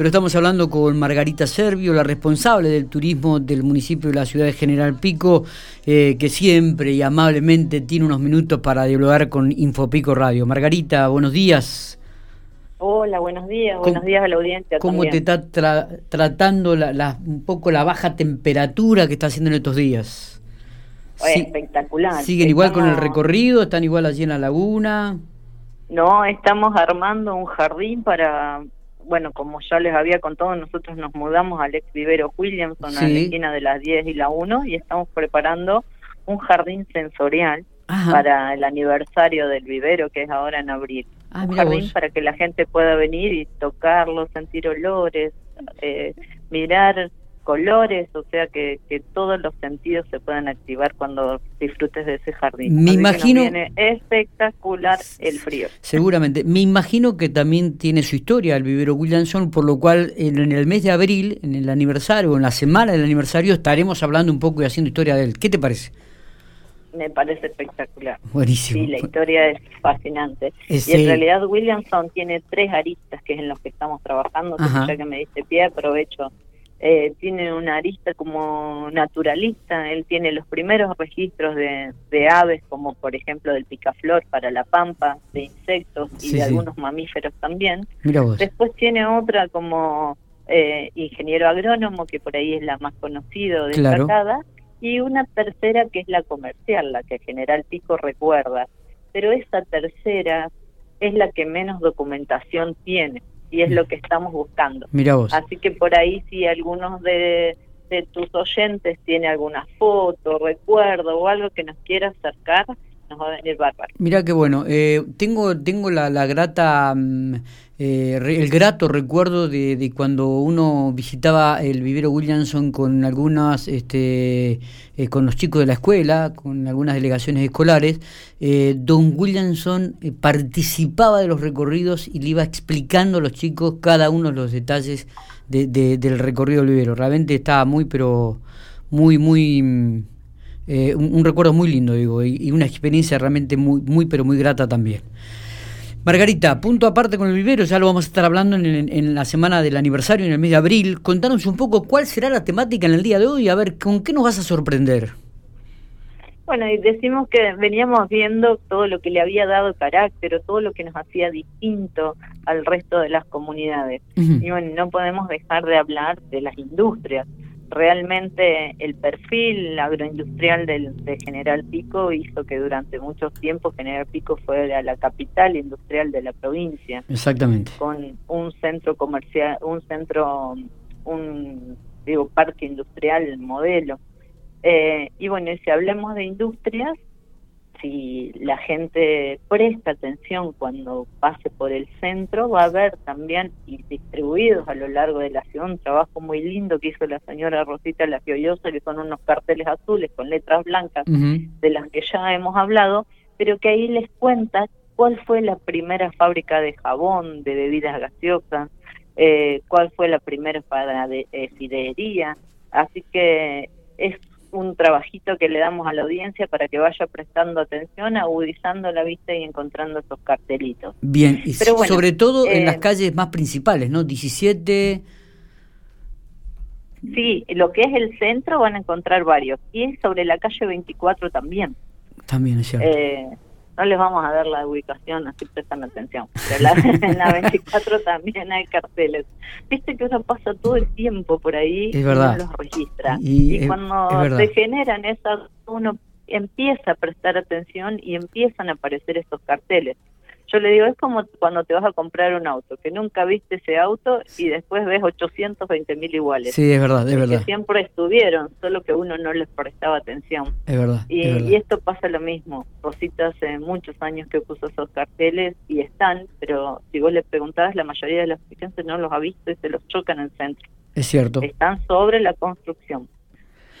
pero estamos hablando con Margarita Servio, la responsable del turismo del municipio de la ciudad de General Pico, eh, que siempre y amablemente tiene unos minutos para dialogar con Infopico Radio. Margarita, buenos días. Hola, buenos días, buenos días a la audiencia. ¿Cómo te está tratando la, un poco la baja temperatura que está haciendo en estos días? espectacular. ¿Siguen igual con el recorrido? ¿Están igual allí en la laguna? No, estamos armando un jardín para, bueno, como ya les había contado, nosotros nos mudamos al ex vivero Williamson, a la esquina de las 10 y la 1, y estamos preparando un jardín sensorial para el aniversario del vivero, que es ahora en abril. Ah, un jardín para que la gente pueda venir y tocarlo, sentir olores, eh, mirar colores, o sea que, que todos los sentidos se puedan activar cuando disfrutes de ese jardín. Me imagino... Viene espectacular el frío. Seguramente. Me imagino que también tiene su historia el vivero Williamson, por lo cual en, el mes de abril, en el aniversario, en la semana del aniversario, estaremos hablando un poco y haciendo historia de él. ¿Qué te parece? Me parece espectacular. Buenísimo. Sí, la historia es fascinante. y en realidad Williamson tiene tres aristas que es en los que estamos trabajando. Ya que me diste pie, aprovecho eh, tiene una arista como naturalista, él tiene los primeros registros de, aves, como por ejemplo del picaflor para la pampa, de insectos y de algunos mamíferos también. Después tiene otra como eh, ingeniero agrónomo, que por ahí es la más conocida, destacada, y una tercera que es la comercial, la que General Pico recuerda. Pero esa tercera es la que menos documentación tiene y es lo que estamos buscando. Mira vos. Así que por ahí si algunos de, tus oyentes tiene alguna foto, recuerdo o algo que nos quiera acercar, nos va a venir bárbaro. Mira qué bueno. Eh, tengo tengo la, la grata mm, eh, el grato recuerdo de, cuando uno visitaba el vivero Williamson con algunas, este, eh, con los chicos de la escuela, con algunas delegaciones escolares, eh, don Williamson participaba de los recorridos y le iba explicando a los chicos cada uno de los detalles del recorrido del vivero. Realmente estaba muy, pero muy, muy... Mm, un, recuerdo muy lindo, digo, y, y una experiencia realmente muy, muy, pero muy grata también. Margarita, punto aparte con el vivero, ya lo vamos a estar hablando en, la semana del aniversario, en el mes de abril. Contanos un poco cuál será la temática en el día de hoy, a ver, ¿con qué nos vas a sorprender? Bueno, y decimos que veníamos viendo todo lo que le había dado carácter, todo lo que nos hacía distinto al resto de las comunidades. Y bueno, no podemos dejar de hablar de las industrias realmente el perfil agroindustrial del, de General Pico hizo que durante mucho tiempo General Pico fuera la capital industrial de la provincia. Exactamente. Con un centro comercial, un centro, un digo parque industrial modelo. Eh, y bueno, si hablemos de industrias, si la gente presta atención cuando pase por el centro, va a ver también y distribuidos a lo largo de la ciudad un trabajo muy lindo que hizo la señora Rosita La Fiollosa, que son unos carteles azules con letras blancas de las que ya hemos hablado, pero que ahí les cuenta cuál fue la primera fábrica de jabón, de bebidas gaseosas, eh, cuál fue la primera para de eh, así que es un trabajito que le damos a la audiencia para que vaya prestando atención, agudizando la vista y encontrando esos cartelitos. Bien, y sobre todo en las eh, calles más principales, ¿no? 17... Sí, lo que es el centro van a encontrar varios. Y sobre la calle 24 también. También es cierto. Eh, no les vamos a dar la ubicación, así prestan atención. en la 24 también hay carteles. Viste que eso pasa todo el tiempo por ahí y no los registra. Y, cuando se generan esas, uno empieza a prestar atención y empiezan a aparecer estos carteles. Yo le digo, es como cuando te vas a comprar un auto, que nunca viste ese auto y después ves 820 mil iguales. Sí, es verdad, es verdad. siempre estuvieron, solo que uno no les prestaba atención. Es verdad. Y, esto pasa lo mismo. Rosita hace muchos años que puso esos carteles y están, pero si vos le preguntabas, la mayoría de los clientes no los ha visto y se los chocan en el centro. Es cierto. Están sobre la construcción.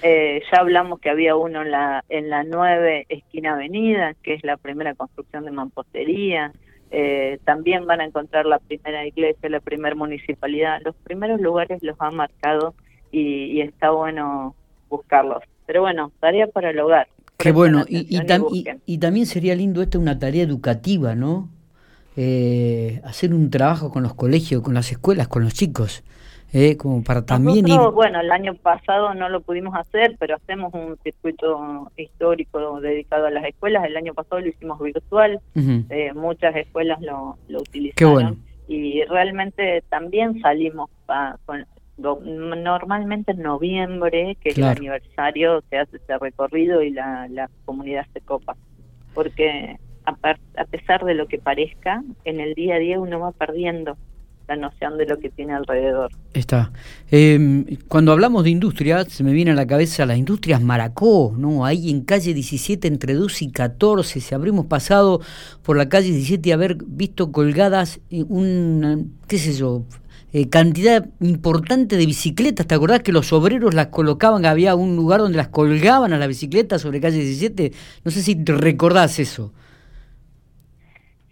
Eh, ya hablamos que había uno en la, en la 9 esquina avenida, que es la primera construcción de mampostería. Eh, también van a encontrar la primera iglesia, la primera municipalidad. Los primeros lugares los han marcado y, está bueno buscarlos. Pero bueno, tarea para el hogar. Qué bueno. Y, y, también sería lindo esta una tarea educativa, ¿no? eh, hacer un trabajo con los colegios, con las escuelas, con los chicos. Eh, como para también Bueno, el año pasado no lo pudimos hacer, pero hacemos un circuito histórico dedicado a las escuelas. El año pasado lo hicimos virtual, eh, muchas escuelas lo, lo utilizaron. Y realmente también salimos con, normalmente en noviembre, que es el aniversario, se hace ese recorrido y la, la comunidad se copa. Porque a, a pesar de lo que parezca, en el día a día uno va perdiendo la noción de lo que tiene alrededor. Está. Em, cuando hablamos de industria, se me viene a la cabeza las industrias Maracó, ¿no? Ahí en calle 17, entre 2 y 14, si habremos pasado por la calle 17 y haber visto colgadas eh, una, qué sé yo, eh, cantidad importante de bicicletas. ¿Te acordás que los obreros las colocaban? Había un lugar donde las colgaban a la bicicleta sobre calle 17. No sé si te recordás eso.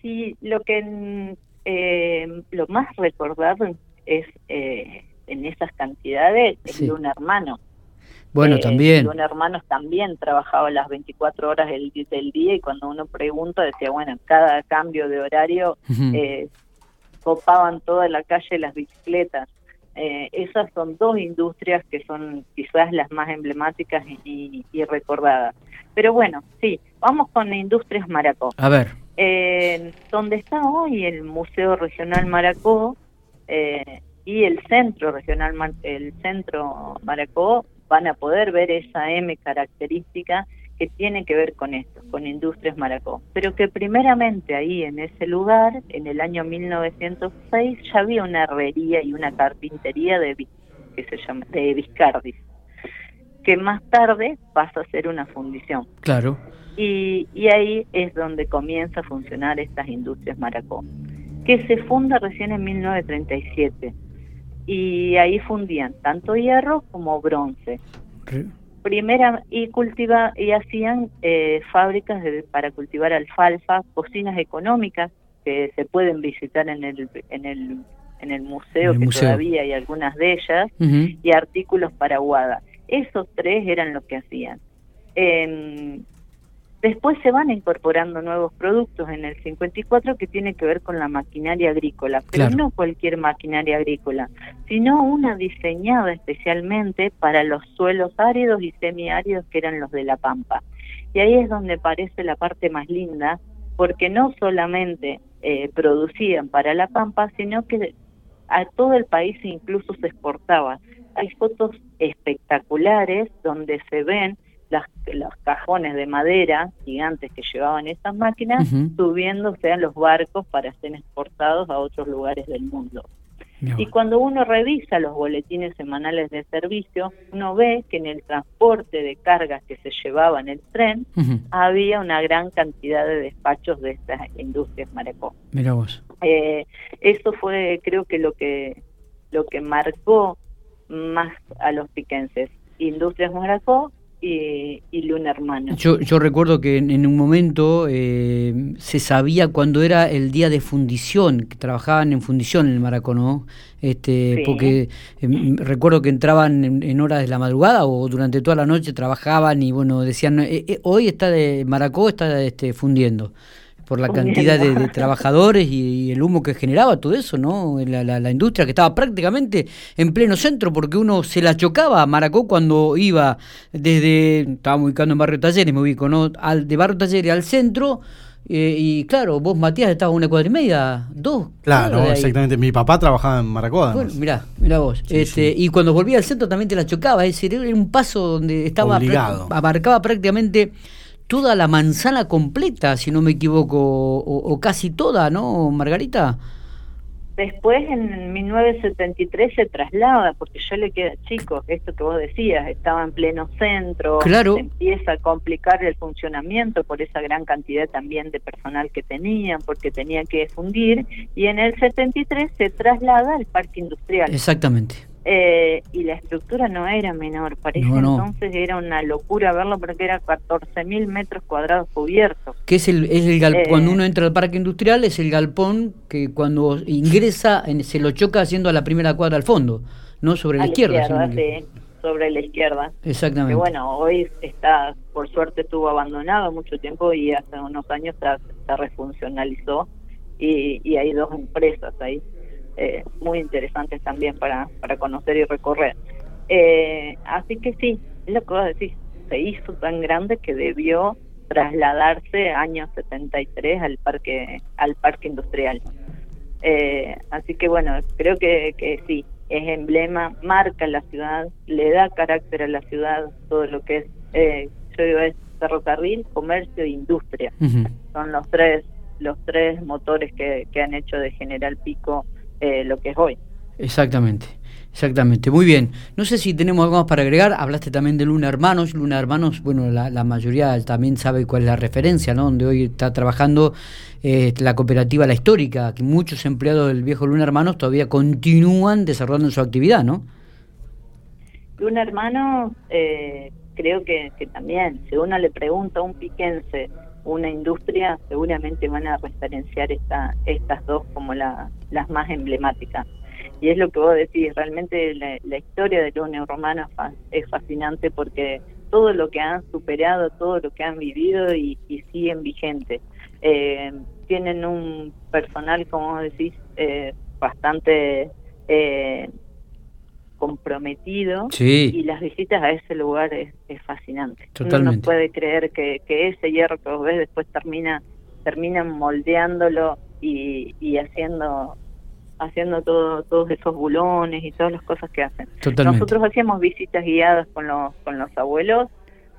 Sí, lo que eh, lo más recordado es eh, en esas cantidades es un hermano. Bueno, eh, también. Un hermano también trabajaba las 24 horas del, del, día y cuando uno pregunta decía, bueno, en cada cambio de horario eh, copaban toda la calle las bicicletas. Eh, esas son dos industrias que son quizás las más emblemáticas y, y recordadas. Pero bueno, sí, vamos con Industrias Maracó. A ver eh, donde está hoy el Museo Regional Maracó eh, y el Centro Regional, el Centro Maracó, van a poder ver esa M característica que tiene que ver con esto, con Industrias Maracó. Pero que primeramente ahí en ese lugar, en el año 1906, ya había una herrería y una carpintería de, que se llama, de Vizcardis, que más tarde pasa a ser una fundición. Claro. Y, ahí es donde comienza a funcionar estas industrias Maracó, que se funda recién en 1937. Y ahí fundían tanto hierro como bronce. Primera, y cultiva y hacían eh, fábricas para cultivar alfalfa, cocinas económicas que se pueden visitar en el en el en el museo, que todavía hay algunas de ellas, y artículos para guada. Esos tres eran los que hacían. Después se van incorporando nuevos productos en el 54 que tiene que ver con la maquinaria agrícola, pero no cualquier maquinaria agrícola, sino una diseñada especialmente para los suelos áridos y semiáridos que eran los de la Pampa. Y ahí es donde parece la parte más linda, porque no solamente eh, producían para la Pampa, sino que a todo el país incluso se exportaba. Hay fotos espectaculares donde se ven las, los cajones de madera gigantes que llevaban esas máquinas subiéndose a los barcos para ser exportados a otros lugares del mundo. Y cuando uno revisa los boletines semanales de servicio, uno ve que en el transporte de cargas que se llevaba en el tren había una gran cantidad de despachos de estas industrias Maracó. Mira vos. Eh, eso fue, creo que lo que lo que marcó más a los piquenses. Industrias Maracó y, y Luna Hermano. Yo, yo recuerdo que en, un momento eh, se sabía cuándo era el día de fundición, que trabajaban en fundición en el Maracono, este, porque em, recuerdo que entraban en, horas de la madrugada o durante toda la noche trabajaban y bueno, decían, eh, eh, hoy está de Maracó está este, fundiendo por la cantidad de, trabajadores y, el humo que generaba todo eso, ¿no? La, la, industria que estaba prácticamente en pleno centro, porque uno se la chocaba a Maracó cuando iba desde, estábamos ubicando en Barrio Talleres, me ubico, ¿no? Al, de Barrio Talleres al centro, eh, y claro, vos Matías estabas una cuadra y media, dos. Claro, exactamente. Mi papá trabajaba en Maracó. Bueno, mirá, mirá vos. este, Y cuando volvía al centro también te la chocaba, es decir, era un paso donde estaba abarcaba prácticamente toda la manzana completa, si no me equivoco, o, casi toda, ¿no, Margarita? Después, en 1973, se traslada, porque yo le queda chico, esto que vos decías, estaba en pleno centro, claro. se empieza a complicar el funcionamiento por esa gran cantidad también de personal que tenían, porque tenían que fundir, y en el 73 se traslada al parque industrial. Exactamente. Eh, y la estructura no era menor, parece entonces era una locura verlo porque era 14.000 metros cuadrados cubiertos. Que es el, es el galpón, cuando eh, uno entra al parque industrial es el galpón que cuando ingresa se lo choca haciendo a la primera cuadra al fondo, no sobre la, izquierda. sobre la izquierda. Exactamente. Que bueno, hoy está, por suerte estuvo abandonado mucho tiempo y hace unos años se, se refuncionalizó y, y hay dos empresas ahí eh, muy interesantes también para, para conocer y recorrer. Eh, así que sí, es lo que vos decís, se hizo tan grande que debió trasladarse año 73 al parque al parque industrial. Eh, así que bueno, creo que, que sí, es emblema, marca la ciudad, le da carácter a la ciudad, todo lo que es, eh, yo digo, es ferrocarril, comercio e industria. Son los tres los tres motores que, que han hecho de General Pico eh, lo que es hoy. Exactamente. Exactamente, muy bien. No sé si tenemos algo más para agregar. Hablaste también de Luna Hermanos. Luna Hermanos, bueno, la, mayoría también sabe cuál es la referencia, ¿no? Donde hoy está trabajando eh, la cooperativa La Histórica, que muchos empleados del viejo Luna Hermanos todavía continúan desarrollando su actividad, ¿no? Luna Hermanos, eh, creo que, que también, si uno le pregunta a un piquense una industria, seguramente van a referenciar esta, estas dos como la, las más emblemáticas. Y es lo que vos decís, realmente la, historia de los neuromanos es fascinante porque todo lo que han superado, todo lo que han vivido y, siguen vigentes. Eh, tienen un personal, como vos decís, eh, bastante eh, comprometido y las visitas a ese lugar es, fascinante. Uno no puede creer que, que ese hierro que vos ves después termina terminan moldeándolo y, y haciendo haciendo todo, todos esos bulones y todas las cosas que hacen. Nosotros hacíamos visitas guiadas con los, con los abuelos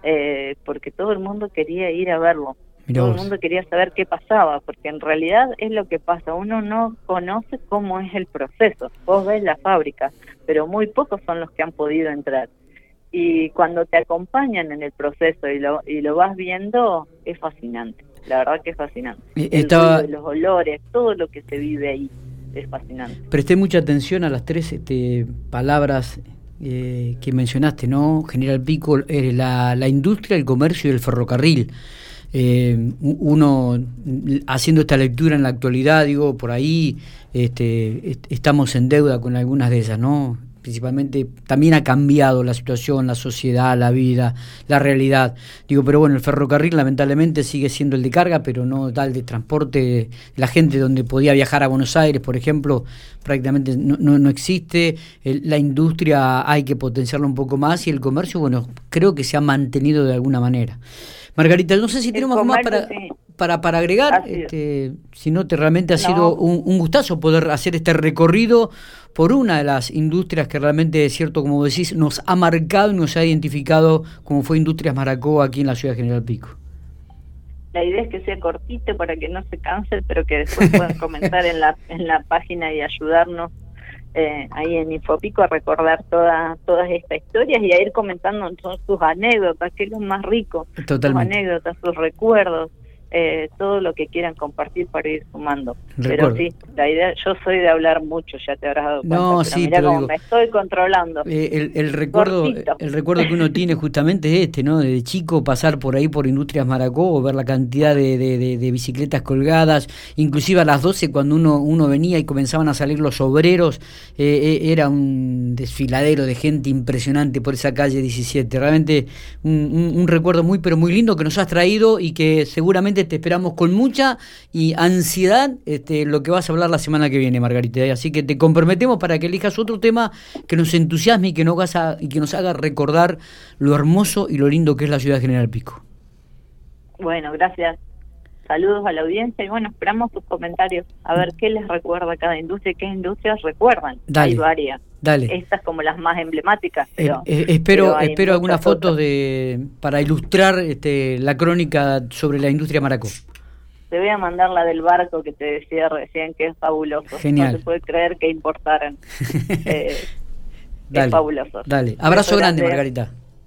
eh, porque todo el mundo quería ir a verlo. Todo el mundo quería saber qué pasaba, porque en realidad es lo que pasa. Uno no conoce cómo es el proceso. Vos ves la fábrica, pero muy pocos son los que han podido entrar. Y cuando te acompañan en el proceso y lo, y lo vas viendo, es fascinante. La verdad que es fascinante. Estaba... los olores, todo lo que se vive ahí es fascinante. Presté mucha atención a las tres este, palabras eh, que mencionaste, ¿no? General Pico, eh, la, la, industria, el comercio y el ferrocarril. Eh, uno haciendo esta lectura en la actualidad, digo, por ahí este, estamos en deuda con algunas de esas, ¿no? Principalmente también ha cambiado la situación, la sociedad, la vida, la realidad. Digo, pero bueno, el ferrocarril lamentablemente sigue siendo el de carga, pero no tal de transporte. La gente donde podía viajar a Buenos Aires, por ejemplo, prácticamente no, no, existe. la industria hay que potenciarla un poco más y el comercio, bueno, creo que se ha mantenido de alguna manera. Margarita, no sé si tenemos más para, para, para agregar, este, si no, te realmente ha sido un, un, gustazo poder hacer este recorrido por una de las industrias que realmente, es cierto, como decís, nos ha marcado y nos ha identificado como fue Industrias Maracó aquí en la ciudad de General Pico. La idea es que sea cortito para que no se canse, pero que después puedan comentar en la, en la página y ayudarnos eh, ahí en Infopico a recordar todas todas estas historias y a ir comentando sus anécdotas, que es lo más rico, sus anécdotas, sus recuerdos, eh, todo lo que quieran compartir para ir sumando. Pero sí, la idea, yo soy de hablar mucho, ya te habrás dado cuenta. No, sí, me estoy controlando. Eh, el, recuerdo el recuerdo que uno tiene justamente es este, ¿no? De chico pasar por ahí por Industrias Maracó, ver la cantidad de, de, bicicletas colgadas, inclusive a las 12 cuando uno, uno venía y comenzaban a salir los obreros, eh, era un desfiladero de gente impresionante por esa calle 17. Realmente un, un recuerdo muy, pero muy lindo que nos has traído y que seguramente te esperamos con mucha y ansiedad este, lo que vas a hablar la semana que viene, Margarita. Así que te comprometemos para que elijas otro tema que nos entusiasme y que nos haga, y que nos haga recordar lo hermoso y lo lindo que es la ciudad de General Pico. Bueno, gracias. Saludos a la audiencia y bueno, esperamos tus comentarios a ver qué les recuerda cada industria y qué industrias recuerdan. Hay varias. Dale. Estas como las más emblemáticas. Eh, eh, espero espero algunas fotos de para ilustrar este, la crónica sobre la industria maracó. Te voy a mandar la del barco que te decía recién, que es fabuloso. Genial. No se puede creer que importaran. eh, dale, es fabuloso. Dale. Abrazo grande, Margarita.